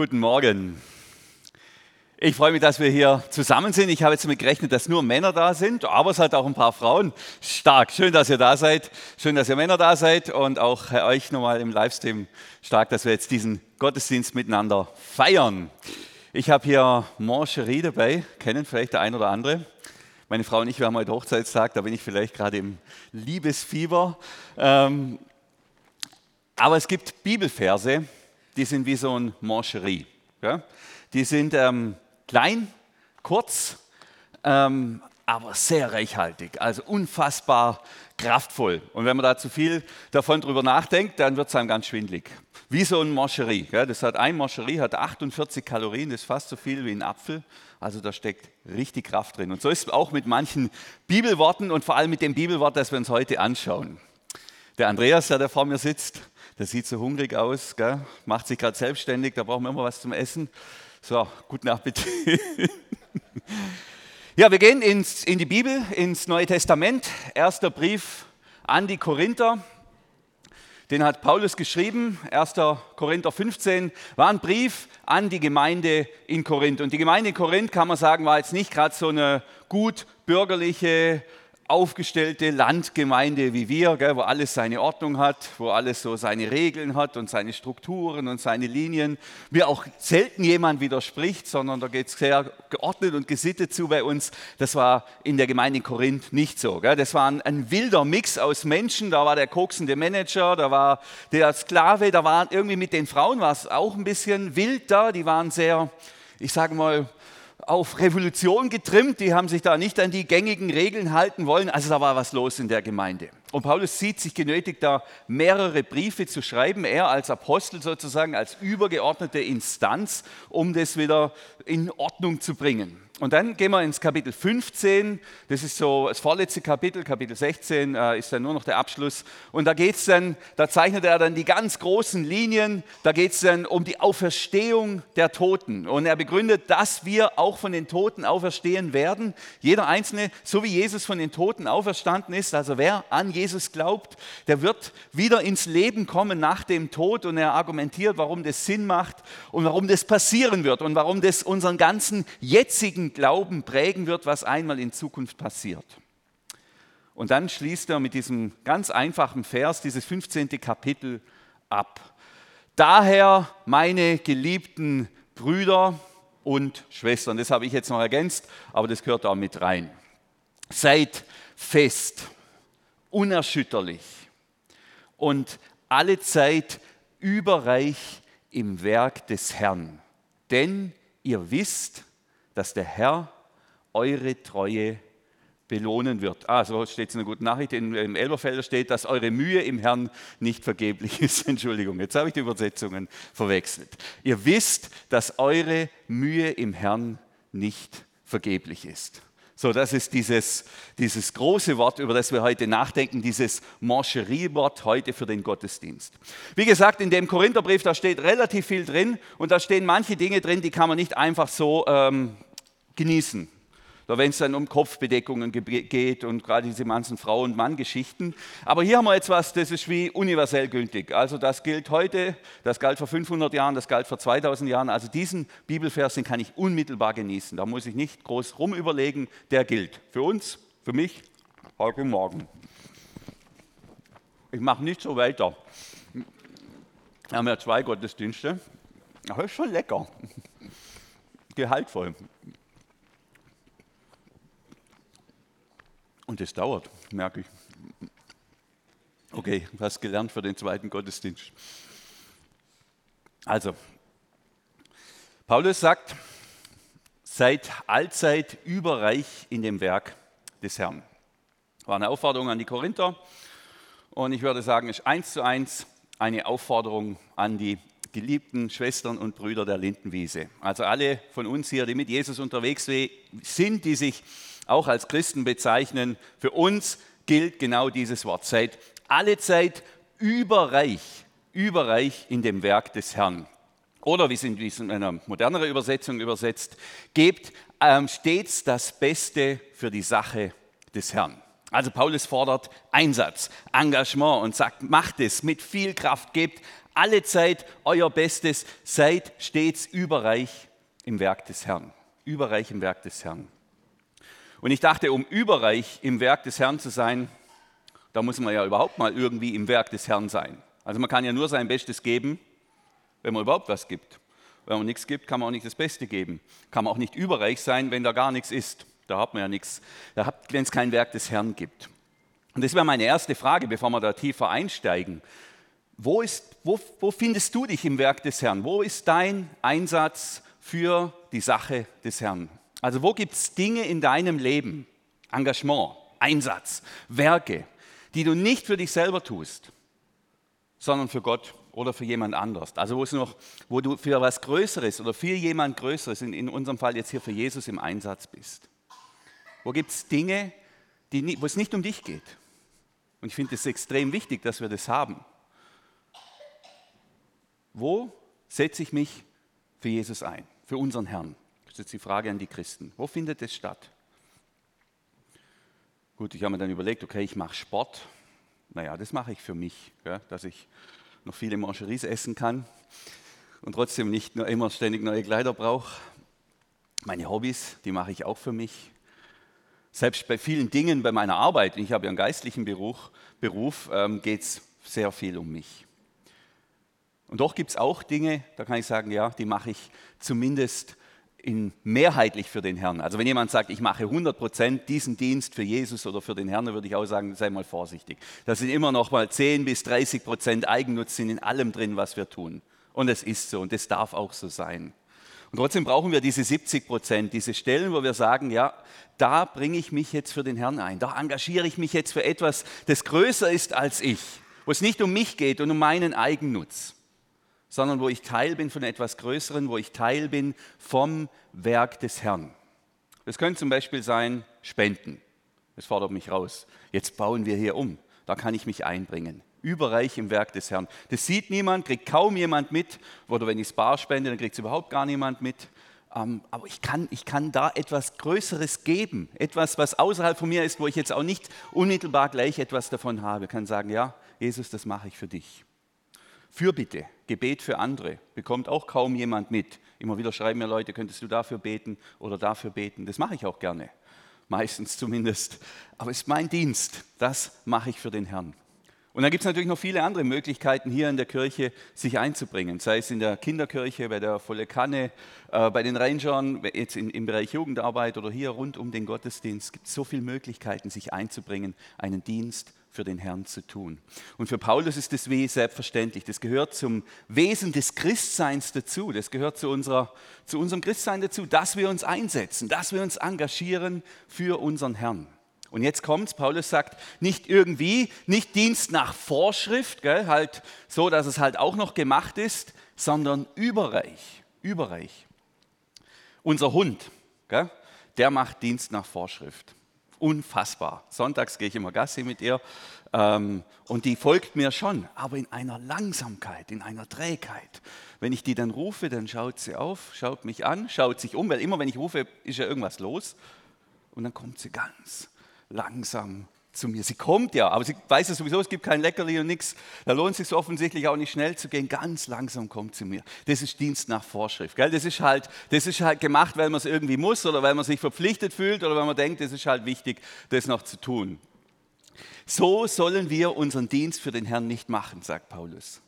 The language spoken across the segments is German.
Guten Morgen. Ich freue mich, dass wir hier zusammen sind. Ich habe jetzt damit gerechnet, dass nur Männer da sind, aber es hat auch ein paar Frauen. Stark. Schön, dass ihr da seid. Schön, dass ihr Männer da seid und auch euch nochmal im Livestream stark, dass wir jetzt diesen Gottesdienst miteinander feiern. Ich habe hier Mancherie dabei, kennen vielleicht der ein oder andere. Meine Frau und ich, wir haben heute Hochzeitstag, da bin ich vielleicht gerade im Liebesfieber. Ähm, aber es gibt Bibelverse, die sind wie so ein Mancherie. Ja? Die sind ähm, klein, kurz, ähm, aber sehr reichhaltig, also unfassbar kraftvoll. Und wenn man da zu viel davon drüber nachdenkt, dann wird es einem ganz schwindlig. Wie so ein Mancherie. Ja? Das hat ein Mancherie hat 48 Kalorien, das ist fast so viel wie ein Apfel. Also da steckt richtig Kraft drin. Und so ist es auch mit manchen Bibelworten und vor allem mit dem Bibelwort, das wir uns heute anschauen. Der Andreas, der da vor mir sitzt, der sieht so hungrig aus, gell? macht sich gerade selbstständig, da brauchen wir immer was zum Essen. So, guten Appetit. ja, wir gehen ins, in die Bibel, ins Neue Testament. Erster Brief an die Korinther. Den hat Paulus geschrieben, 1. Korinther 15, war ein Brief an die Gemeinde in Korinth. Und die Gemeinde in Korinth, kann man sagen, war jetzt nicht gerade so eine gut bürgerliche, aufgestellte Landgemeinde wie wir, gell, wo alles seine Ordnung hat, wo alles so seine Regeln hat und seine Strukturen und seine Linien. Mir auch selten jemand widerspricht, sondern da geht es sehr geordnet und gesittet zu bei uns. Das war in der Gemeinde in Korinth nicht so. Gell. Das war ein, ein wilder Mix aus Menschen. Da war der koksende Manager, da war der Sklave, da war irgendwie mit den Frauen war es auch ein bisschen wild da. Die waren sehr, ich sage mal, auf Revolution getrimmt, die haben sich da nicht an die gängigen Regeln halten wollen. Also da war was los in der Gemeinde. Und Paulus sieht sich genötigt, da mehrere Briefe zu schreiben, er als Apostel sozusagen, als übergeordnete Instanz, um das wieder in Ordnung zu bringen. Und dann gehen wir ins Kapitel 15, das ist so das vorletzte Kapitel, Kapitel 16 äh, ist dann nur noch der Abschluss. Und da geht es dann, da zeichnet er dann die ganz großen Linien, da geht es dann um die Auferstehung der Toten. Und er begründet, dass wir auch von den Toten auferstehen werden. Jeder Einzelne, so wie Jesus von den Toten auferstanden ist, also wer an Jesus glaubt, der wird wieder ins Leben kommen nach dem Tod. Und er argumentiert, warum das Sinn macht und warum das passieren wird und warum das unseren ganzen jetzigen Glauben prägen wird, was einmal in Zukunft passiert. Und dann schließt er mit diesem ganz einfachen Vers dieses 15. Kapitel ab. Daher, meine geliebten Brüder und Schwestern, das habe ich jetzt noch ergänzt, aber das gehört auch mit rein. Seid fest, unerschütterlich und alle Zeit überreich im Werk des Herrn. Denn ihr wisst, dass der Herr eure Treue belohnen wird. Ah, so steht es in einer guten Nachricht. Im Elberfelder steht, dass eure Mühe im Herrn nicht vergeblich ist. Entschuldigung, jetzt habe ich die Übersetzungen verwechselt. Ihr wisst, dass eure Mühe im Herrn nicht vergeblich ist. So, das ist dieses, dieses große Wort, über das wir heute nachdenken, dieses Mancherie-Wort heute für den Gottesdienst. Wie gesagt, in dem Korintherbrief, da steht relativ viel drin und da stehen manche Dinge drin, die kann man nicht einfach so ähm, genießen. Da wenn es dann um Kopfbedeckungen geht und gerade diese ganzen Frau- und Mann-Geschichten. Aber hier haben wir jetzt was, das ist wie universell gültig. Also das gilt heute, das galt vor 500 Jahren, das galt vor 2000 Jahren. Also diesen Bibelvers, den kann ich unmittelbar genießen. Da muss ich nicht groß rumüberlegen, der gilt. Für uns, für mich, heute Morgen. Ich mache nicht so weiter. Wir haben ja zwei Gottesdienste. Das ist schon lecker. Gehaltvoll. Es dauert, merke ich. Okay, was gelernt für den zweiten Gottesdienst. Also, Paulus sagt, seid allzeit überreich in dem Werk des Herrn. War eine Aufforderung an die Korinther und ich würde sagen, ist eins zu eins eine Aufforderung an die geliebten Schwestern und Brüder der Lindenwiese. Also alle von uns hier, die mit Jesus unterwegs sind, die sich auch als Christen bezeichnen, für uns gilt genau dieses Wort. Seid alle Zeit überreich, überreich in dem Werk des Herrn. Oder wie es in einer moderneren Übersetzung übersetzt, gebt ähm, stets das Beste für die Sache des Herrn. Also Paulus fordert Einsatz, Engagement und sagt, macht es mit viel Kraft, gebt alle Zeit euer Bestes, seid stets überreich im Werk des Herrn. Überreich im Werk des Herrn. Und ich dachte, um überreich im Werk des Herrn zu sein, da muss man ja überhaupt mal irgendwie im Werk des Herrn sein. Also man kann ja nur sein Bestes geben, wenn man überhaupt was gibt. Wenn man nichts gibt, kann man auch nicht das Beste geben. Kann man auch nicht überreich sein, wenn da gar nichts ist. Da hat man ja nichts, wenn es kein Werk des Herrn gibt. Und das wäre meine erste Frage, bevor wir da tiefer einsteigen. Wo, ist, wo, wo findest du dich im Werk des Herrn? Wo ist dein Einsatz für die Sache des Herrn? Also wo gibt es Dinge in deinem Leben, Engagement, Einsatz, Werke, die du nicht für dich selber tust, sondern für Gott oder für jemand anders. Also wo, es noch, wo du für was Größeres oder für jemand Größeres, in, in unserem Fall jetzt hier für Jesus im Einsatz bist. Wo gibt es Dinge, die, wo es nicht um dich geht? Und ich finde es extrem wichtig, dass wir das haben. Wo setze ich mich für Jesus ein, für unseren Herrn? Jetzt die Frage an die Christen. Wo findet es statt? Gut, ich habe mir dann überlegt, okay, ich mache Sport. Naja, das mache ich für mich, ja, dass ich noch viele Mancheries essen kann und trotzdem nicht nur immer ständig neue Kleider brauche. Meine Hobbys, die mache ich auch für mich. Selbst bei vielen Dingen bei meiner Arbeit, ich habe ja einen geistlichen Beruf, Beruf ähm, geht es sehr viel um mich. Und doch gibt es auch Dinge, da kann ich sagen, ja, die mache ich zumindest in mehrheitlich für den Herrn. Also wenn jemand sagt, ich mache 100% diesen Dienst für Jesus oder für den Herrn, dann würde ich auch sagen, sei mal vorsichtig. Da sind immer noch mal 10 bis 30% Eigennutz in allem drin, was wir tun. Und es ist so und es darf auch so sein. Und trotzdem brauchen wir diese 70% diese Stellen, wo wir sagen, ja, da bringe ich mich jetzt für den Herrn ein. Da engagiere ich mich jetzt für etwas, das größer ist als ich, wo es nicht um mich geht und um meinen Eigennutz sondern wo ich Teil bin von etwas Größeren, wo ich Teil bin vom Werk des Herrn. Das könnte zum Beispiel sein Spenden. Das fordert mich raus. Jetzt bauen wir hier um. Da kann ich mich einbringen. Überreich im Werk des Herrn. Das sieht niemand, kriegt kaum jemand mit. Oder wenn ich es bar spende, dann kriegt es überhaupt gar niemand mit. Ähm, aber ich kann, ich kann da etwas Größeres geben. Etwas, was außerhalb von mir ist, wo ich jetzt auch nicht unmittelbar gleich etwas davon habe. Ich kann sagen, ja, Jesus, das mache ich für dich. Fürbitte, Gebet für andere, bekommt auch kaum jemand mit. Immer wieder schreiben mir Leute, könntest du dafür beten oder dafür beten. Das mache ich auch gerne, meistens zumindest. Aber es ist mein Dienst, das mache ich für den Herrn. Und dann gibt es natürlich noch viele andere Möglichkeiten, hier in der Kirche sich einzubringen, sei es in der Kinderkirche, bei der Volle Kanne, äh, bei den Rangern, jetzt in, im Bereich Jugendarbeit oder hier rund um den Gottesdienst. Es gibt so viele Möglichkeiten, sich einzubringen, einen Dienst für den Herrn zu tun. Und für Paulus ist das wie selbstverständlich. Das gehört zum Wesen des Christseins dazu. Das gehört zu, unserer, zu unserem Christsein dazu, dass wir uns einsetzen, dass wir uns engagieren für unseren Herrn. Und jetzt kommt's, Paulus sagt, nicht irgendwie, nicht Dienst nach Vorschrift, gell, halt so, dass es halt auch noch gemacht ist, sondern überreich, überreich. Unser Hund, gell, der macht Dienst nach Vorschrift unfassbar. Sonntags gehe ich immer Gassi mit ihr ähm, und die folgt mir schon, aber in einer Langsamkeit, in einer Trägheit. Wenn ich die dann rufe, dann schaut sie auf, schaut mich an, schaut sich um, weil immer wenn ich rufe, ist ja irgendwas los. Und dann kommt sie ganz langsam zu mir. Sie kommt ja, aber sie weiß ja sowieso, es gibt kein Leckerli und nichts. Da lohnt es sich offensichtlich auch nicht schnell zu gehen. Ganz langsam kommt sie mir. Das ist Dienst nach Vorschrift. Gell? Das, ist halt, das ist halt gemacht, weil man es irgendwie muss oder weil man sich verpflichtet fühlt oder weil man denkt, es ist halt wichtig, das noch zu tun. So sollen wir unseren Dienst für den Herrn nicht machen, sagt Paulus.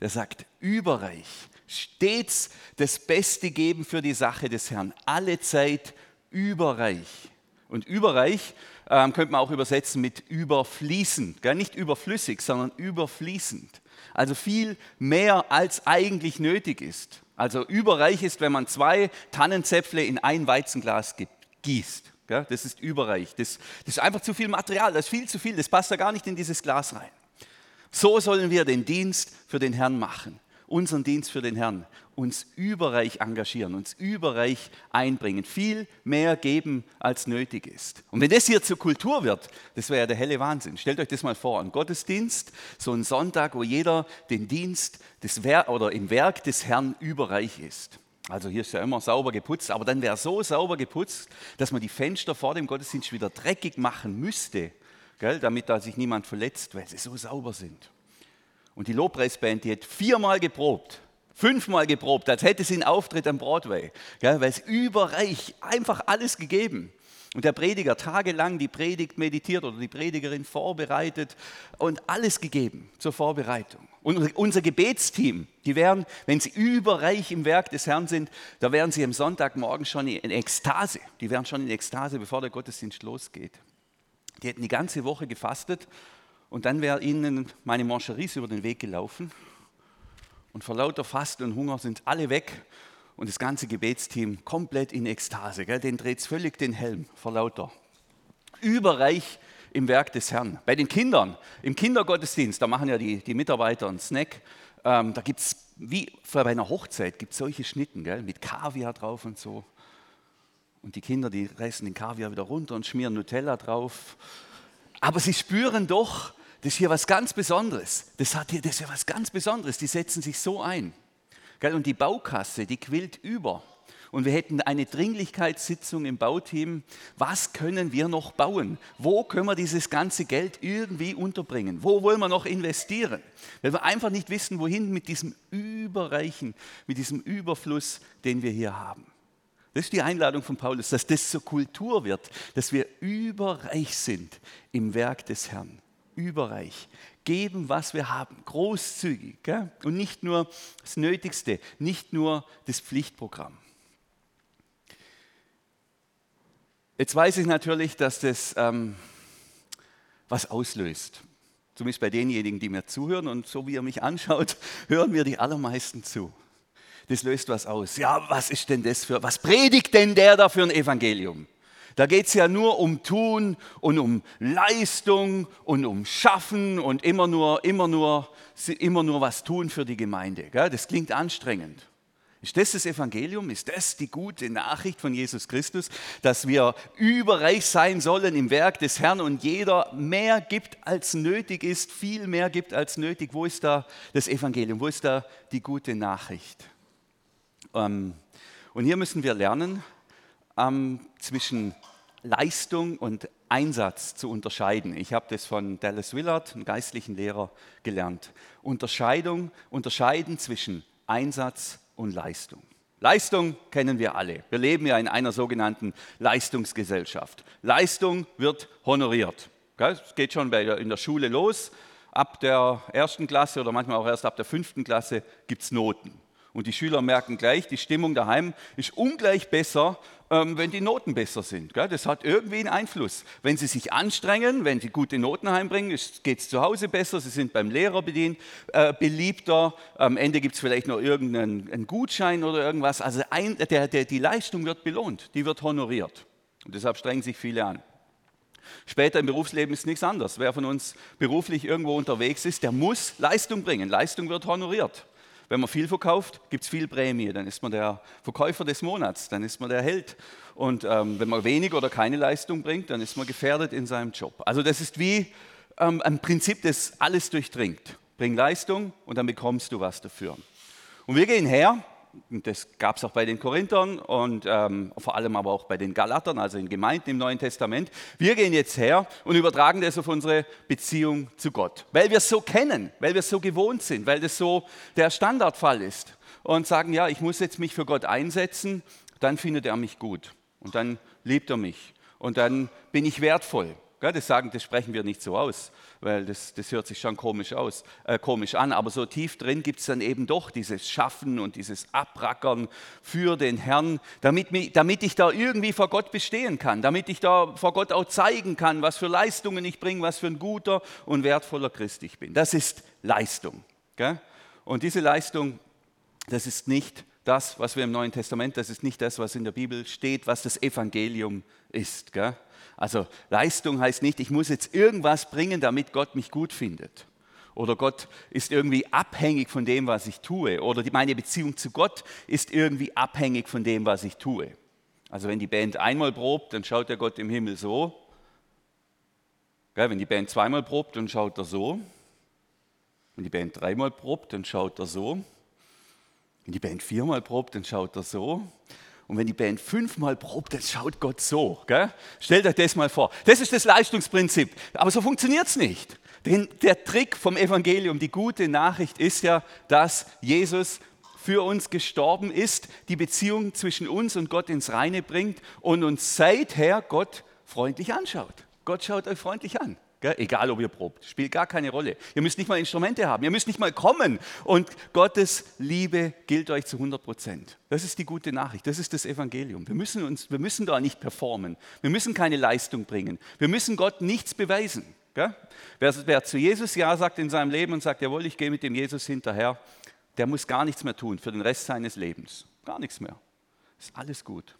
Er sagt, überreich, stets das Beste geben für die Sache des Herrn, alle Zeit überreich. Und überreich ähm, könnte man auch übersetzen mit überfließend. Gell? Nicht überflüssig, sondern überfließend. Also viel mehr als eigentlich nötig ist. Also überreich ist, wenn man zwei Tannenzäpfle in ein Weizenglas gießt. Gell? Das ist überreich. Das, das ist einfach zu viel Material, das ist viel zu viel, das passt da gar nicht in dieses Glas rein. So sollen wir den Dienst für den Herrn machen unseren Dienst für den Herrn, uns überreich engagieren, uns überreich einbringen, viel mehr geben, als nötig ist. Und wenn das hier zur Kultur wird, das wäre ja der helle Wahnsinn. Stellt euch das mal vor, ein Gottesdienst, so ein Sonntag, wo jeder den Dienst des Wer oder im Werk des Herrn überreich ist. Also hier ist ja immer sauber geputzt, aber dann wäre so sauber geputzt, dass man die Fenster vor dem Gottesdienst wieder dreckig machen müsste, gell, damit da sich niemand verletzt, weil sie so sauber sind. Und die Lobpreisband, die hat viermal geprobt, fünfmal geprobt, als hätte sie einen Auftritt am Broadway, gell, weil es überreich, einfach alles gegeben. Und der Prediger tagelang die Predigt meditiert oder die Predigerin vorbereitet und alles gegeben zur Vorbereitung. Und unser Gebetsteam, die wären, wenn sie überreich im Werk des Herrn sind, da wären sie am Sonntagmorgen schon in Ekstase. Die wären schon in Ekstase, bevor der Gottesdienst losgeht. Die hätten die ganze Woche gefastet und dann wäre ihnen meine Mancheries über den Weg gelaufen. Und vor lauter Fasten und Hunger sind alle weg und das ganze Gebetsteam komplett in Ekstase. Gell? Den dreht es völlig den Helm vor lauter. Überreich im Werk des Herrn. Bei den Kindern, im Kindergottesdienst, da machen ja die, die Mitarbeiter einen Snack. Ähm, da gibt es, wie bei einer Hochzeit, gibt solche Schnitten gell? mit Kaviar drauf und so. Und die Kinder, die reißen den Kaviar wieder runter und schmieren Nutella drauf. Aber sie spüren doch, das ist hier was ganz Besonderes. Das, hat hier, das ist ja was ganz Besonderes. Die setzen sich so ein. Und die Baukasse, die quillt über. Und wir hätten eine Dringlichkeitssitzung im Bauteam. Was können wir noch bauen? Wo können wir dieses ganze Geld irgendwie unterbringen? Wo wollen wir noch investieren? Weil wir einfach nicht wissen, wohin mit diesem Überreichen, mit diesem Überfluss, den wir hier haben. Das ist die Einladung von Paulus, dass das zur Kultur wird, dass wir überreich sind im Werk des Herrn überreich. Geben, was wir haben, großzügig. Gell? Und nicht nur das Nötigste, nicht nur das Pflichtprogramm. Jetzt weiß ich natürlich, dass das ähm, was auslöst. Zumindest bei denjenigen, die mir zuhören. Und so wie ihr mich anschaut, hören mir die allermeisten zu. Das löst was aus. Ja, was ist denn das für, was predigt denn der da für ein Evangelium? Da geht es ja nur um Tun und um Leistung und um Schaffen und immer nur, immer nur, immer nur was tun für die Gemeinde. Das klingt anstrengend. Ist das das Evangelium? Ist das die gute Nachricht von Jesus Christus, dass wir überreich sein sollen im Werk des Herrn und jeder mehr gibt, als nötig ist, viel mehr gibt, als nötig? Wo ist da das Evangelium? Wo ist da die gute Nachricht? Ähm, und hier müssen wir lernen, ähm, zwischen Leistung und Einsatz zu unterscheiden. Ich habe das von Dallas Willard, einem geistlichen Lehrer, gelernt. Unterscheidung, unterscheiden zwischen Einsatz und Leistung. Leistung kennen wir alle. Wir leben ja in einer sogenannten Leistungsgesellschaft. Leistung wird honoriert. Es geht schon in der Schule los. Ab der ersten Klasse oder manchmal auch erst ab der fünften Klasse gibt es Noten. Und die Schüler merken gleich, die Stimmung daheim ist ungleich besser, ähm, wenn die Noten besser sind. Das hat irgendwie einen Einfluss. Wenn sie sich anstrengen, wenn sie gute Noten heimbringen, geht es zu Hause besser, sie sind beim Lehrer bedient, äh, beliebter. Am Ende gibt es vielleicht noch irgendeinen Gutschein oder irgendwas. Also ein, der, der, die Leistung wird belohnt, die wird honoriert. Und deshalb strengen sich viele an. Später im Berufsleben ist nichts anderes. Wer von uns beruflich irgendwo unterwegs ist, der muss Leistung bringen. Leistung wird honoriert. Wenn man viel verkauft, gibt es viel Prämie. Dann ist man der Verkäufer des Monats, dann ist man der Held. Und ähm, wenn man wenig oder keine Leistung bringt, dann ist man gefährdet in seinem Job. Also das ist wie ähm, ein Prinzip, das alles durchdringt. Bring Leistung und dann bekommst du was dafür. Und wir gehen her das gab es auch bei den Korinthern und ähm, vor allem aber auch bei den Galatern, also in Gemeinden im Neuen Testament. Wir gehen jetzt her und übertragen das auf unsere Beziehung zu Gott, weil wir es so kennen, weil wir es so gewohnt sind, weil das so der Standardfall ist. Und sagen, ja, ich muss jetzt mich für Gott einsetzen, dann findet er mich gut und dann liebt er mich und dann bin ich wertvoll. Das sagen, das sprechen wir nicht so aus, weil das, das hört sich schon komisch, aus, äh, komisch an. Aber so tief drin gibt es dann eben doch dieses Schaffen und dieses Abrackern für den Herrn, damit, damit ich da irgendwie vor Gott bestehen kann, damit ich da vor Gott auch zeigen kann, was für Leistungen ich bringe, was für ein guter und wertvoller Christ ich bin. Das ist Leistung. Gell? Und diese Leistung, das ist nicht das, was wir im Neuen Testament, das ist nicht das, was in der Bibel steht, was das Evangelium ist. Gell? Also Leistung heißt nicht, ich muss jetzt irgendwas bringen, damit Gott mich gut findet. Oder Gott ist irgendwie abhängig von dem, was ich tue. Oder meine Beziehung zu Gott ist irgendwie abhängig von dem, was ich tue. Also wenn die Band einmal probt, dann schaut der Gott im Himmel so. Wenn die Band zweimal probt, dann schaut er so. Wenn die Band dreimal probt, dann schaut er so. Wenn die Band viermal probt, dann schaut er so. Und wenn die Band fünfmal probt, dann schaut Gott so. Gell? Stellt euch das mal vor. Das ist das Leistungsprinzip. Aber so funktioniert es nicht. Denn der Trick vom Evangelium, die gute Nachricht ist ja, dass Jesus für uns gestorben ist, die Beziehung zwischen uns und Gott ins Reine bringt und uns seither Gott freundlich anschaut. Gott schaut euch freundlich an. Gell? Egal, ob ihr probt, spielt gar keine Rolle. Ihr müsst nicht mal Instrumente haben, ihr müsst nicht mal kommen. Und Gottes Liebe gilt euch zu 100 Prozent. Das ist die gute Nachricht, das ist das Evangelium. Wir müssen, uns, wir müssen da nicht performen, wir müssen keine Leistung bringen, wir müssen Gott nichts beweisen. Wer, wer zu Jesus Ja sagt in seinem Leben und sagt, jawohl, ich gehe mit dem Jesus hinterher, der muss gar nichts mehr tun für den Rest seines Lebens. Gar nichts mehr. Ist alles gut.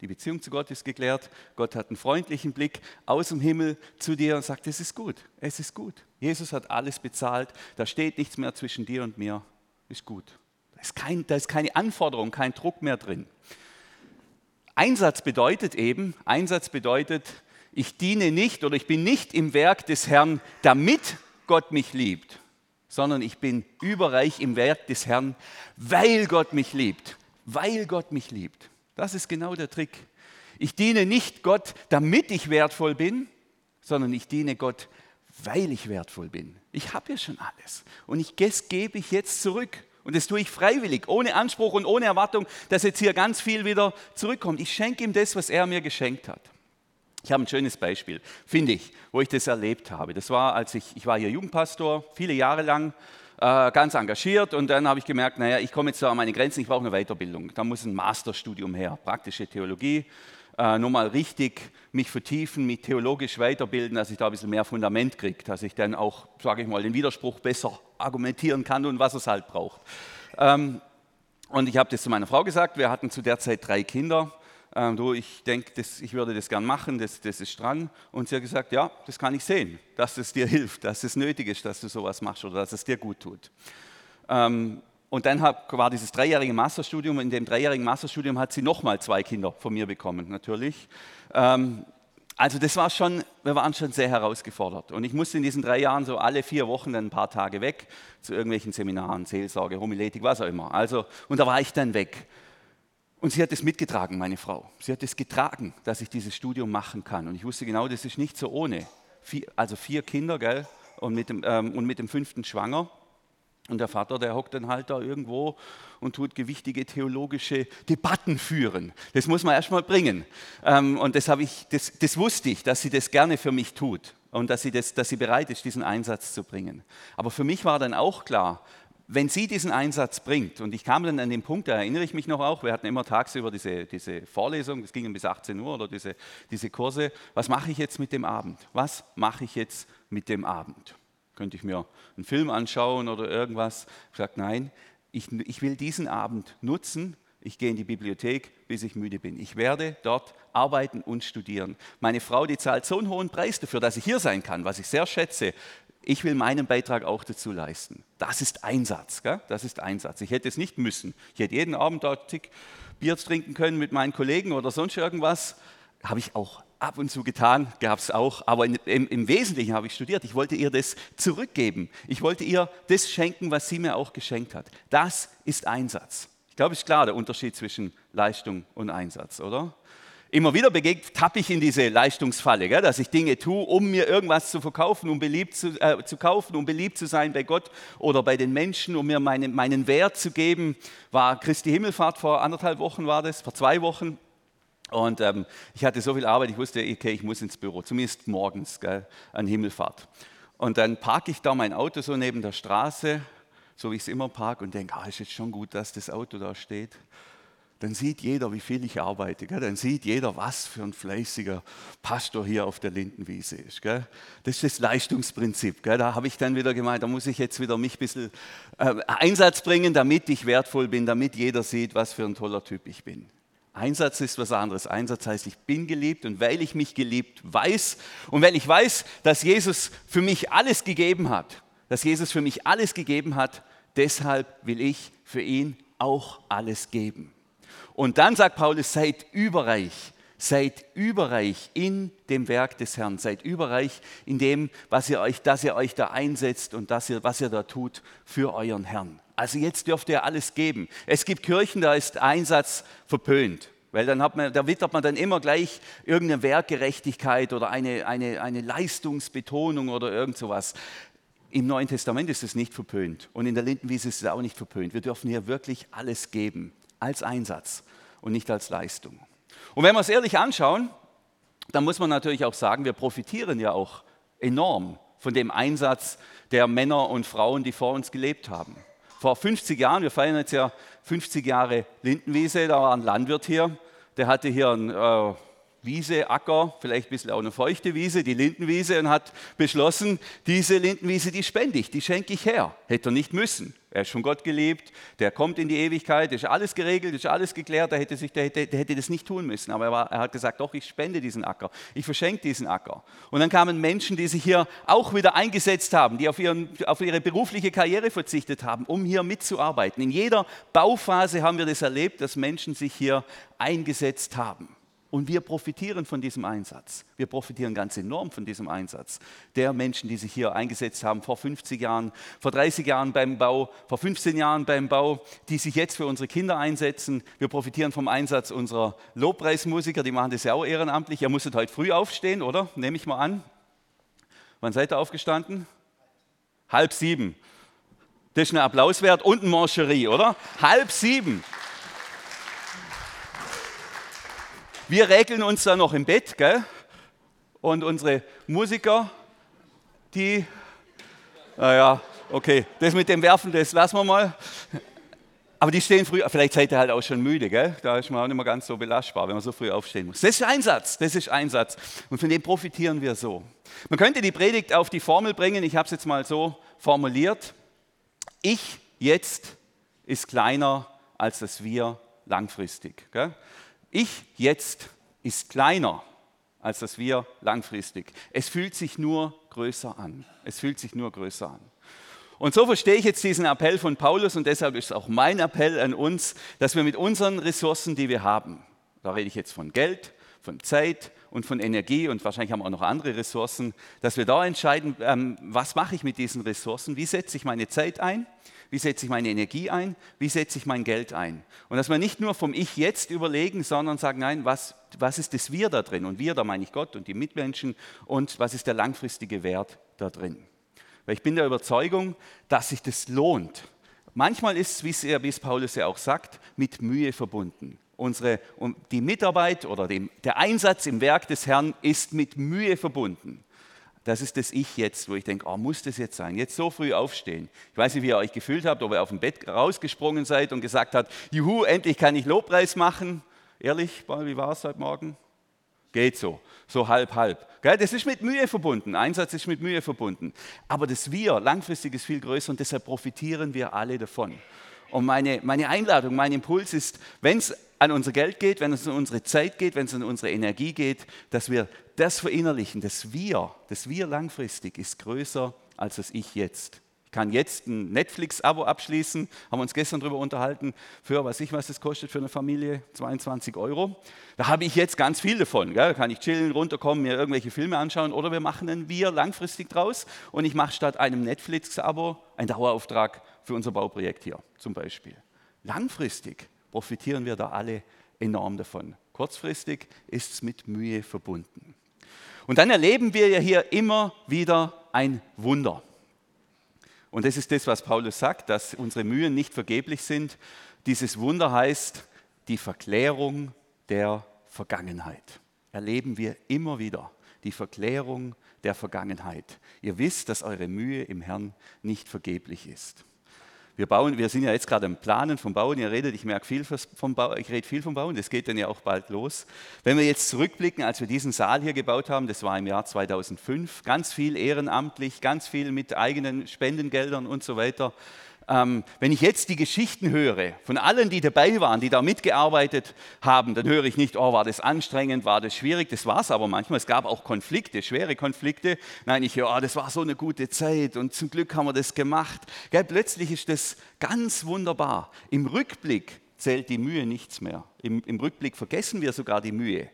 Die Beziehung zu Gott ist geklärt. Gott hat einen freundlichen Blick aus dem Himmel zu dir und sagt, es ist gut, es ist gut. Jesus hat alles bezahlt. Da steht nichts mehr zwischen dir und mir. Ist gut. Da ist, kein, da ist keine Anforderung, kein Druck mehr drin. Einsatz bedeutet eben, Einsatz bedeutet, ich diene nicht oder ich bin nicht im Werk des Herrn, damit Gott mich liebt, sondern ich bin überreich im Werk des Herrn, weil Gott mich liebt. Weil Gott mich liebt. Das ist genau der Trick. Ich diene nicht Gott, damit ich wertvoll bin, sondern ich diene Gott, weil ich wertvoll bin. Ich habe ja schon alles. Und ich, das gebe ich jetzt zurück. Und das tue ich freiwillig, ohne Anspruch und ohne Erwartung, dass jetzt hier ganz viel wieder zurückkommt. Ich schenke ihm das, was er mir geschenkt hat. Ich habe ein schönes Beispiel, finde ich, wo ich das erlebt habe. Das war, als ich, ich war hier Jugendpastor, viele Jahre lang äh, ganz engagiert und dann habe ich gemerkt, naja, ich komme jetzt so an meine Grenzen, ich brauche eine Weiterbildung. Da muss ein Masterstudium her, praktische Theologie. Äh, nur mal richtig mich vertiefen, mich theologisch weiterbilden, dass ich da ein bisschen mehr Fundament kriege, dass ich dann auch, sage ich mal, den Widerspruch besser argumentieren kann und was es halt braucht. Ähm, und ich habe das zu meiner Frau gesagt, wir hatten zu der Zeit drei Kinder ähm, du, ich denke, ich würde das gern machen, das, das ist dran. Und sie hat gesagt, ja, das kann ich sehen, dass es dir hilft, dass es nötig ist, dass du sowas machst oder dass es dir gut tut. Ähm, und dann hab, war dieses dreijährige Masterstudium. In dem dreijährigen Masterstudium hat sie nochmal zwei Kinder von mir bekommen, natürlich. Ähm, also das war schon, wir waren schon sehr herausgefordert. Und ich musste in diesen drei Jahren so alle vier Wochen dann ein paar Tage weg zu irgendwelchen Seminaren, Seelsorge, Homiletik, was auch immer. Also, und da war ich dann weg. Und sie hat es mitgetragen, meine Frau. Sie hat es getragen, dass ich dieses Studium machen kann. Und ich wusste genau, das ist nicht so ohne. Vier, also vier Kinder, gell? Und mit, dem, ähm, und mit dem fünften schwanger. Und der Vater, der hockt dann halt da irgendwo und tut gewichtige theologische Debatten führen. Das muss man erstmal bringen. Ähm, und das, ich, das, das wusste ich, dass sie das gerne für mich tut und dass sie, das, dass sie bereit ist, diesen Einsatz zu bringen. Aber für mich war dann auch klar, wenn sie diesen Einsatz bringt, und ich kam dann an den Punkt, da erinnere ich mich noch auch, wir hatten immer tagsüber diese, diese Vorlesung, das ging bis 18 Uhr oder diese, diese Kurse, was mache ich jetzt mit dem Abend? Was mache ich jetzt mit dem Abend? Könnte ich mir einen Film anschauen oder irgendwas? Ich sage, nein, ich, ich will diesen Abend nutzen, ich gehe in die Bibliothek, bis ich müde bin. Ich werde dort arbeiten und studieren. Meine Frau, die zahlt so einen hohen Preis dafür, dass ich hier sein kann, was ich sehr schätze ich will meinen Beitrag auch dazu leisten. Das ist Einsatz. Gell? Das ist Einsatz. Ich hätte es nicht müssen. Ich hätte jeden Abend da tick Bier trinken können mit meinen Kollegen oder sonst irgendwas. Habe ich auch ab und zu getan, gab es auch. Aber in, im, im, Wesentlichen habe ich studiert. Ich wollte ihr das zurückgeben. Ich wollte ihr das schenken, was sie mir auch geschenkt hat. Das ist Einsatz. Ich glaube, es ist klar der Unterschied zwischen Leistung und Einsatz, oder? Immer wieder begegnet, tappe ich in diese Leistungsfalle, gell, dass ich Dinge tue, um mir irgendwas zu verkaufen, um beliebt zu, äh, zu kaufen, um beliebt zu sein bei Gott oder bei den Menschen, um mir meine, meinen Wert zu geben. War Christi Himmelfahrt vor anderthalb Wochen war das, vor zwei Wochen. Und ähm, ich hatte so viel Arbeit, ich wusste, okay, ich muss ins Büro, zumindest morgens gell, an Himmelfahrt. Und dann parke ich da mein Auto so neben der Straße, so wie ich es immer parke, und denke, ah, ist jetzt schon gut, dass das Auto da steht dann sieht jeder, wie viel ich arbeite. Gell? Dann sieht jeder, was für ein fleißiger Pastor hier auf der Lindenwiese ist. Gell? Das ist das Leistungsprinzip. Gell? Da habe ich dann wieder gemeint, da muss ich jetzt wieder mich ein bisschen äh, Einsatz bringen, damit ich wertvoll bin, damit jeder sieht, was für ein toller Typ ich bin. Einsatz ist was anderes. Einsatz heißt, ich bin geliebt und weil ich mich geliebt weiß und weil ich weiß, dass Jesus für mich alles gegeben hat, dass Jesus für mich alles gegeben hat, deshalb will ich für ihn auch alles geben. Und dann sagt Paulus, seid überreich, seid überreich in dem Werk des Herrn, seid überreich in dem, was ihr euch, dass ihr euch da einsetzt und dass ihr, was ihr da tut für euren Herrn. Also jetzt dürft ihr alles geben. Es gibt Kirchen, da ist Einsatz verpönt. Weil dann hat man, da wittert man dann immer gleich irgendeine Werkgerechtigkeit oder eine, eine, eine Leistungsbetonung oder irgend sowas. Im Neuen Testament ist es nicht verpönt und in der Lindenwiese ist es auch nicht verpönt. Wir dürfen hier wirklich alles geben, als Einsatz und nicht als Leistung. Und wenn wir es ehrlich anschauen, dann muss man natürlich auch sagen, wir profitieren ja auch enorm von dem Einsatz der Männer und Frauen, die vor uns gelebt haben. Vor 50 Jahren, wir feiern jetzt ja 50 Jahre Lindenwiese, da war ein Landwirt hier, der hatte hier ein äh, Wiese, Acker, vielleicht ein bisschen auch eine feuchte Wiese, die Lindenwiese und hat beschlossen, diese Lindenwiese, die spende ich, die schenke ich her. Hätte er nicht müssen. Er ist von Gott geliebt, der kommt in die Ewigkeit, ist alles geregelt, ist alles geklärt, der hätte, sich, der hätte, der hätte das nicht tun müssen. Aber er, war, er, hat gesagt, doch, ich spende diesen Acker, ich verschenke diesen Acker. Und dann kamen Menschen, die sich hier auch wieder eingesetzt haben, die auf, ihren, auf ihre berufliche Karriere verzichtet haben, um hier mitzuarbeiten. In jeder Bauphase haben wir das erlebt, dass Menschen sich hier eingesetzt haben. Und wir profitieren von diesem Einsatz. Wir profitieren ganz enorm von diesem Einsatz der Menschen, die sich hier eingesetzt haben vor 50 Jahren, vor 30 Jahren beim Bau, vor 15 Jahren beim Bau, die sich jetzt für unsere Kinder einsetzen. Wir profitieren vom Einsatz unserer Lobpreismusiker, die machen das ja auch ehrenamtlich. Ihr musstet heute früh aufstehen, oder? Nehme ich mal an. Wann seid ihr aufgestanden? Halb sieben. Das ist ein Applaus wert und ein Mancherie, oder? Halb sieben. Wir regeln uns da noch im Bett, gell? Und unsere Musiker, die, naja, okay, das mit dem Werfen, das lassen wir mal. Aber die stehen früh, vielleicht seid ihr halt auch schon müde, gell? Da ist man auch nicht mehr ganz so belastbar, wenn man so früh aufstehen muss. Das ist Einsatz, das ist Einsatz. Und von dem profitieren wir so. Man könnte die Predigt auf die Formel bringen, ich habe es jetzt mal so formuliert. Ich jetzt ist kleiner als das Wir langfristig. Gell? Ich jetzt ist kleiner als das wir langfristig. Es fühlt sich nur größer an. Es fühlt sich nur größer an. Und so verstehe ich jetzt diesen Appell von Paulus und deshalb ist auch mein Appell an uns, dass wir mit unseren Ressourcen, die wir haben, da rede ich jetzt von Geld, von Zeit und von Energie und wahrscheinlich haben wir auch noch andere Ressourcen, dass wir da entscheiden, ähm, was mache ich mit diesen Ressourcen, wie setze ich meine Zeit ein, wie setze ich meine Energie ein? Wie setze ich mein Geld ein? Und dass wir nicht nur vom Ich jetzt überlegen, sondern sagen, nein, was, was ist das Wir da drin? Und Wir, da meine ich Gott und die Mitmenschen. Und was ist der langfristige Wert da drin? Weil ich bin der Überzeugung, dass sich das lohnt. Manchmal ist es, wie es Paulus ja auch sagt, mit Mühe verbunden. Unsere, die Mitarbeit oder dem, der Einsatz im Werk des Herrn ist mit Mühe verbunden. Das ist das Ich jetzt, wo ich denke, oh, muss das jetzt sein? Jetzt so früh aufstehen. Ich weiß nicht, wie ihr euch gefühlt habt, ob ihr auf dem Bett rausgesprungen seid und gesagt habt, juhu, endlich kann ich Lobpreis machen. Ehrlich, wie war es heute Morgen? Geht so, so halb, halb. Das ist mit Mühe verbunden, Einsatz ist mit Mühe verbunden. Aber das Wir langfristig ist viel größer und deshalb profitieren wir alle davon. Und meine, meine Einladung, mein Impuls ist, wenn es an unser Geld geht, wenn es an unsere Zeit geht, wenn es an unsere Energie geht, dass wir das verinnerlichen, das Wir, das Wir langfristig ist größer als das Ich jetzt. Ich kann jetzt ein Netflix-Abo abschließen, haben wir uns gestern darüber unterhalten, für was ich was das kostet für eine Familie, 22 Euro. Da habe ich jetzt ganz viel davon. Gell? Da kann ich chillen, runterkommen, mir irgendwelche Filme anschauen oder wir machen ein Wir langfristig draus und ich mache statt einem Netflix-Abo einen Dauerauftrag für unser Bauprojekt hier zum Beispiel. Langfristig profitieren wir da alle enorm davon. Kurzfristig ist es mit Mühe verbunden. Und dann erleben wir ja hier immer wieder ein Wunder. Und das ist das, was Paulus sagt, dass unsere Mühen nicht vergeblich sind. Dieses Wunder heißt die Verklärung der Vergangenheit. Erleben wir immer wieder die Verklärung der Vergangenheit. Ihr wisst, dass eure Mühe im Herrn nicht vergeblich ist. Wir, bauen, wir sind ja jetzt gerade am Planen vom Bauen. Ihr redet, ich merke viel vom Bauen, ich rede viel vom Bauen, das geht dann ja auch bald los. Wenn wir jetzt zurückblicken, als wir diesen Saal hier gebaut haben, das war im Jahr 2005, ganz viel ehrenamtlich, ganz viel mit eigenen Spendengeldern und so weiter. Ähm, wenn ich jetzt die Geschichten höre von allen, die dabei waren, die da mitgearbeitet haben, dann höre ich nicht, oh, war das anstrengend, war das schwierig. Das war es aber manchmal. Es gab auch Konflikte, schwere Konflikte. Nein, ich höre, oh, das war so eine gute Zeit und zum Glück haben wir das gemacht. Gell, plötzlich ist das ganz wunderbar. Im Rückblick zählt die Mühe nichts mehr. Im, im Rückblick vergessen wir sogar die Mühe.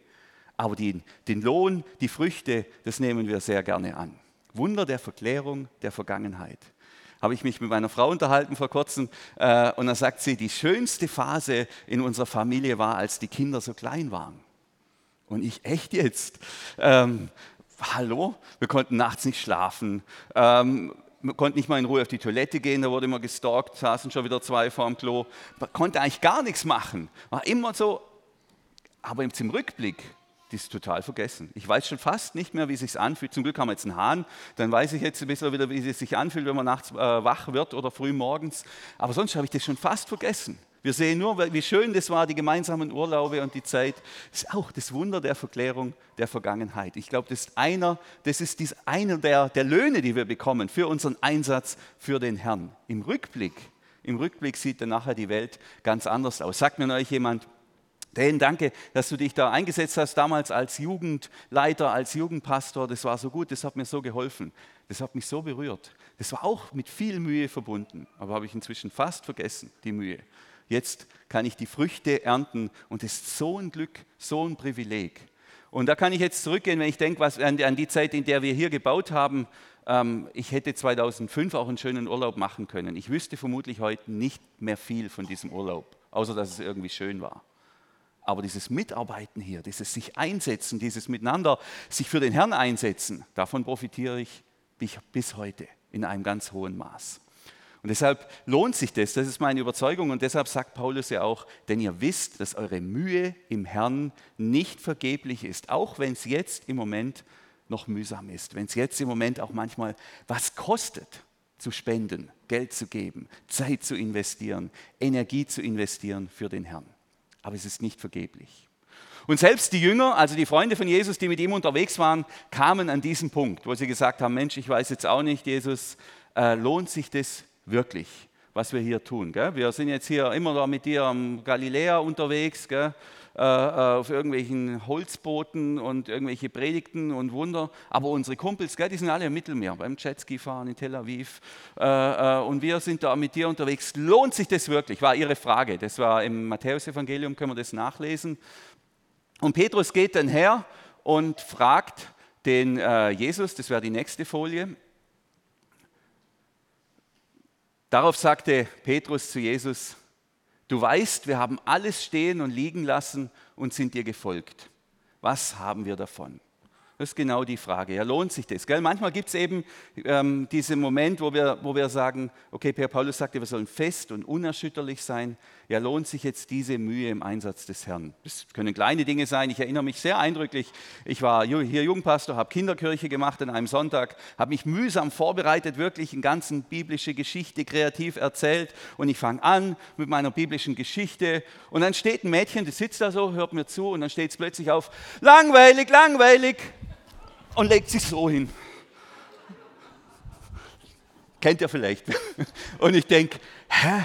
Aber die, den Lohn, die Früchte, das nehmen wir sehr gerne an. Wunder der Verklärung der Vergangenheit. Habe ich mich mit meiner Frau unterhalten vor kurzem äh, und da sagt sie, die schönste Phase in unserer Familie war, als die Kinder so klein waren. Und ich, echt jetzt? Ähm, hallo? Wir konnten nachts nicht schlafen. Ähm, man konnte nicht mal in Ruhe auf die Toilette gehen, da wurde immer gestalkt, saßen schon wieder zwei vor dem Klo. Man konnte eigentlich gar nichts machen. War immer so, aber im Rückblick die ist total vergessen. Ich weiß schon fast nicht mehr, wie es sich anfühlt. Zum Glück haben wir jetzt einen Hahn, dann weiß ich jetzt ein bisschen wieder, wie es sich anfühlt, wenn man nachts äh, wach wird oder früh morgens. Aber sonst habe ich das schon fast vergessen. Wir sehen nur, wie schön das war, die gemeinsamen Urlaube und die Zeit. Das ist auch das Wunder der Verklärung der Vergangenheit. Ich glaube, das ist einer, das ist dies, einer der, der Löhne, die wir bekommen für unseren Einsatz für den Herrn. Im Rückblick, im Rückblick sieht dann nachher die Welt ganz anders aus. Sagt mir euch jemand, Dan, danke, dass du dich da eingesetzt hast, damals als Jugendleiter, als Jugendpastor. Das war so gut, das hat mir so geholfen. Das hat mich so berührt. Das war auch mit viel Mühe verbunden, aber habe ich inzwischen fast vergessen, die Mühe. Jetzt kann ich die Früchte ernten und das ist so ein Glück, so ein Privileg. Und da kann ich jetzt zurückgehen, wenn ich denke was, an, die Zeit, in der wir hier gebaut haben. Ähm, ich hätte 2005 auch einen schönen Urlaub machen können. Ich wüsste vermutlich heute nicht mehr viel von diesem Urlaub, außer dass es irgendwie schön war. Aber dieses Mitarbeiten hier, dieses sich einsetzen, dieses Miteinander sich für den Herrn einsetzen, davon profitiere ich bis heute in einem ganz hohen Maß. Und deshalb lohnt sich das, das ist meine Überzeugung. Und deshalb sagt Paulus ja auch, denn ihr wisst, dass eure Mühe im Herrn nicht vergeblich ist, auch wenn es jetzt im Moment noch mühsam ist, wenn es jetzt im Moment auch manchmal was kostet, zu spenden, Geld zu geben, Zeit zu investieren, Energie zu investieren für den Herrn aber es ist nicht vergeblich. Und selbst die Jünger, also die Freunde von Jesus, die mit ihm unterwegs waren, kamen an diesen Punkt, wo sie gesagt haben, Mensch, ich weiß jetzt auch nicht, Jesus, äh, lohnt sich das wirklich, was wir hier tun? Gell? Wir sind jetzt hier immer da mit dir am Galiläa unterwegs, gell? Äh, äh, auf irgendwelchen Holzbooten und irgendwelche Predigten und Wunder. Aber unsere Kumpels, gell, die sind alle im Mittelmeer, beim Jetski fahren in Tel Aviv. Äh, und wir sind da mit dir unterwegs. Lohnt sich das wirklich? War ihre Frage. Das war im Matthäusevangelium, können wir das nachlesen. Und Petrus geht dann her und fragt den Jesus, das wäre die nächste Folie. Darauf sagte Petrus zu Jesus, Du weißt, wir haben alles stehen und liegen lassen und sind dir gefolgt. Was haben wir davon? Das ist genau die Frage. Ja, lohnt sich das? Gell? Manchmal gibt es eben ähm, diesen Moment, wo wir, wo wir sagen, okay, Per Paulus sagte, wir sollen fest und unerschütterlich sein. Ja, lohnt sich jetzt diese Mühe im Einsatz des Herrn? Das können kleine Dinge sein. Ich erinnere mich sehr eindrücklich. Ich war hier Jugendpastor, habe Kinderkirche gemacht an einem Sonntag, habe mich mühsam vorbereitet, wirklich eine ganze biblische Geschichte kreativ erzählt. Und ich fange an mit meiner biblischen Geschichte. Und dann steht ein Mädchen, das sitzt da so, hört mir zu und dann steht es plötzlich auf, langweilig, langweilig und legt sich so hin. Kennt ihr vielleicht? Und ich denke, hä?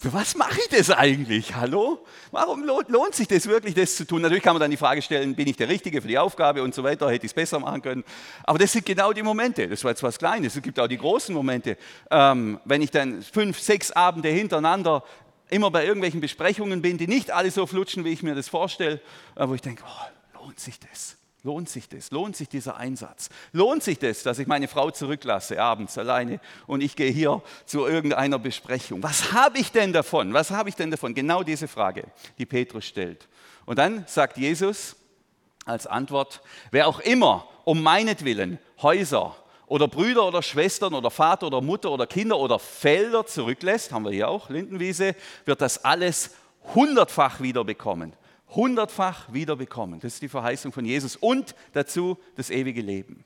Für was mache ich das eigentlich? Hallo? Warum lohnt sich das wirklich, das zu tun? Natürlich kann man dann die Frage stellen, bin ich der Richtige für die Aufgabe und so weiter, hätte ich es besser machen können. Aber das sind genau die Momente. Das war jetzt was Kleines. Es gibt auch die großen Momente. Ähm, wenn ich dann fünf, sechs Abende hintereinander immer bei irgendwelchen Besprechungen bin, die nicht alle so flutschen, wie ich mir das vorstelle, äh, wo ich denke, oh, lohnt sich das? Lohnt sich das? Lohnt sich dieser Einsatz? Lohnt sich das, dass ich meine Frau zurücklasse abends alleine und ich gehe hier zu irgendeiner Besprechung? Was habe ich denn davon? Was habe ich denn davon? Genau diese Frage, die Petrus stellt. Und dann sagt Jesus als Antwort, wer auch immer um meinetwillen Häuser oder Brüder oder Schwestern oder Vater oder Mutter oder Kinder oder Felder zurücklässt, haben wir hier auch Lindenwiese, wird das alles hundertfach wieder bekommen hundertfach wiederbekommen. Das ist die Verheißung von Jesus und dazu das ewige Leben.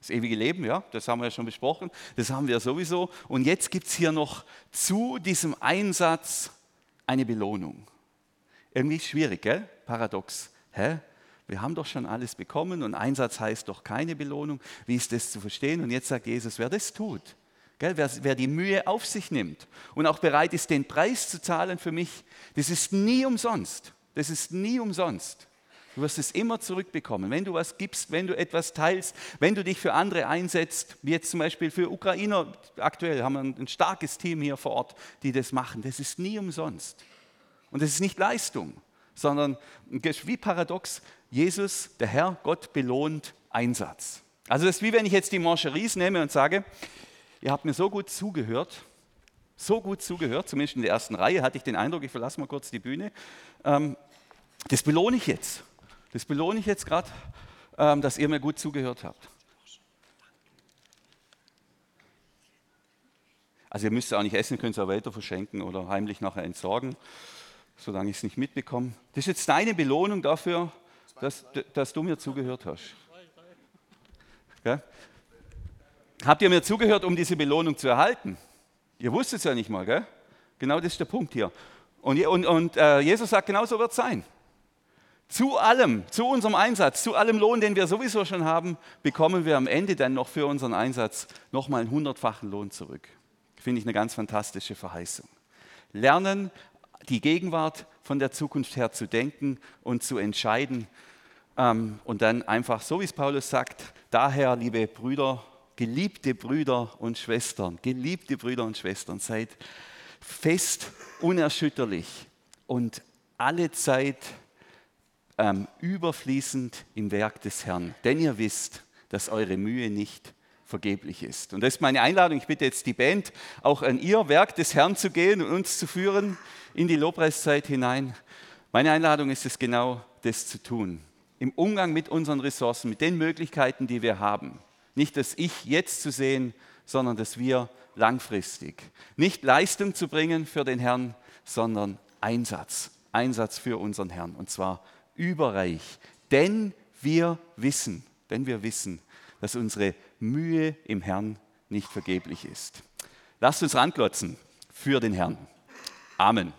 Das ewige Leben, ja, das haben wir ja schon besprochen, das haben wir sowieso. Und jetzt gibt es hier noch zu diesem Einsatz eine Belohnung. Irgendwie schwierig, gell? Paradox. Hä? Wir haben doch schon alles bekommen und Einsatz heißt doch keine Belohnung. Wie ist das zu verstehen? Und jetzt sagt Jesus, wer das tut, gell, wer, wer die Mühe auf sich nimmt und auch bereit ist, den Preis zu zahlen für mich, das ist nie umsonst. Das ist nie umsonst. Du wirst es immer zurückbekommen. Wenn du was gibst, wenn du etwas teilst, wenn du dich für andere einsetzt, wie jetzt zum Beispiel für Ukrainer, aktuell haben wir ein starkes Team hier vor Ort, die das machen. Das ist nie umsonst. Und das ist nicht Leistung, sondern wie paradox, Jesus, der Herr, Gott belohnt Einsatz. Also das ist wie wenn ich jetzt die Mancheries nehme und sage, ihr habt mir so gut zugehört, so gut zugehört, zumindest in der ersten Reihe hatte ich den Eindruck, ich verlasse mal kurz die Bühne. Ähm, das belohne ich jetzt. Das belohne ich jetzt gerade, ähm, dass ihr mir gut zugehört habt. Also ihr müsst auch nicht essen, könnt es auch weiter verschenken oder heimlich nachher entsorgen, solange ich es nicht mitbekomme. Das ist jetzt deine Belohnung dafür, dass, dass du mir zugehört hast. Gell? Habt ihr mir zugehört, um diese Belohnung zu erhalten? Ihr wusstet es ja nicht mal, gell? Genau das ist der Punkt hier. Und, und, und äh, Jesus sagt, genau so wird es sein. Zu allem, zu unserem Einsatz, zu allem Lohn, den wir sowieso schon haben, bekommen wir am Ende dann noch für unseren Einsatz nochmal einen hundertfachen Lohn zurück. Finde ich eine ganz fantastische Verheißung. Lernen, die Gegenwart von der Zukunft her zu denken und zu entscheiden. Ähm, und dann einfach, so wie es Paulus sagt, daher, liebe Brüder, geliebte Brüder und Schwestern, geliebte Brüder und Schwestern, seid fest, unerschütterlich und alle Zeit ähm, überfließend im Werk des Herrn. Denn ihr wisst, dass eure Mühe nicht vergeblich ist. Und das ist meine Einladung. Ich bitte jetzt die Band, auch an ihr Werk des Herrn zu gehen und uns zu führen in die Lobpreiszeit hinein. Meine Einladung ist es genau, das zu tun. Im Umgang mit unseren Ressourcen, mit den Möglichkeiten, die wir haben. Nicht das Ich jetzt zu sehen, sondern das Wir langfristig. Nicht Leistung zu bringen für den Herrn, sondern Einsatz. Einsatz für unseren Herrn. Und zwar überreich. Denn wir wissen, denn wir wissen, dass unsere Mühe im Herrn nicht vergeblich ist. Lasst uns ranklotzen für den Herrn. Amen.